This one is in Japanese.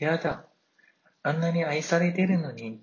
やだ、あんなに愛されてるのに。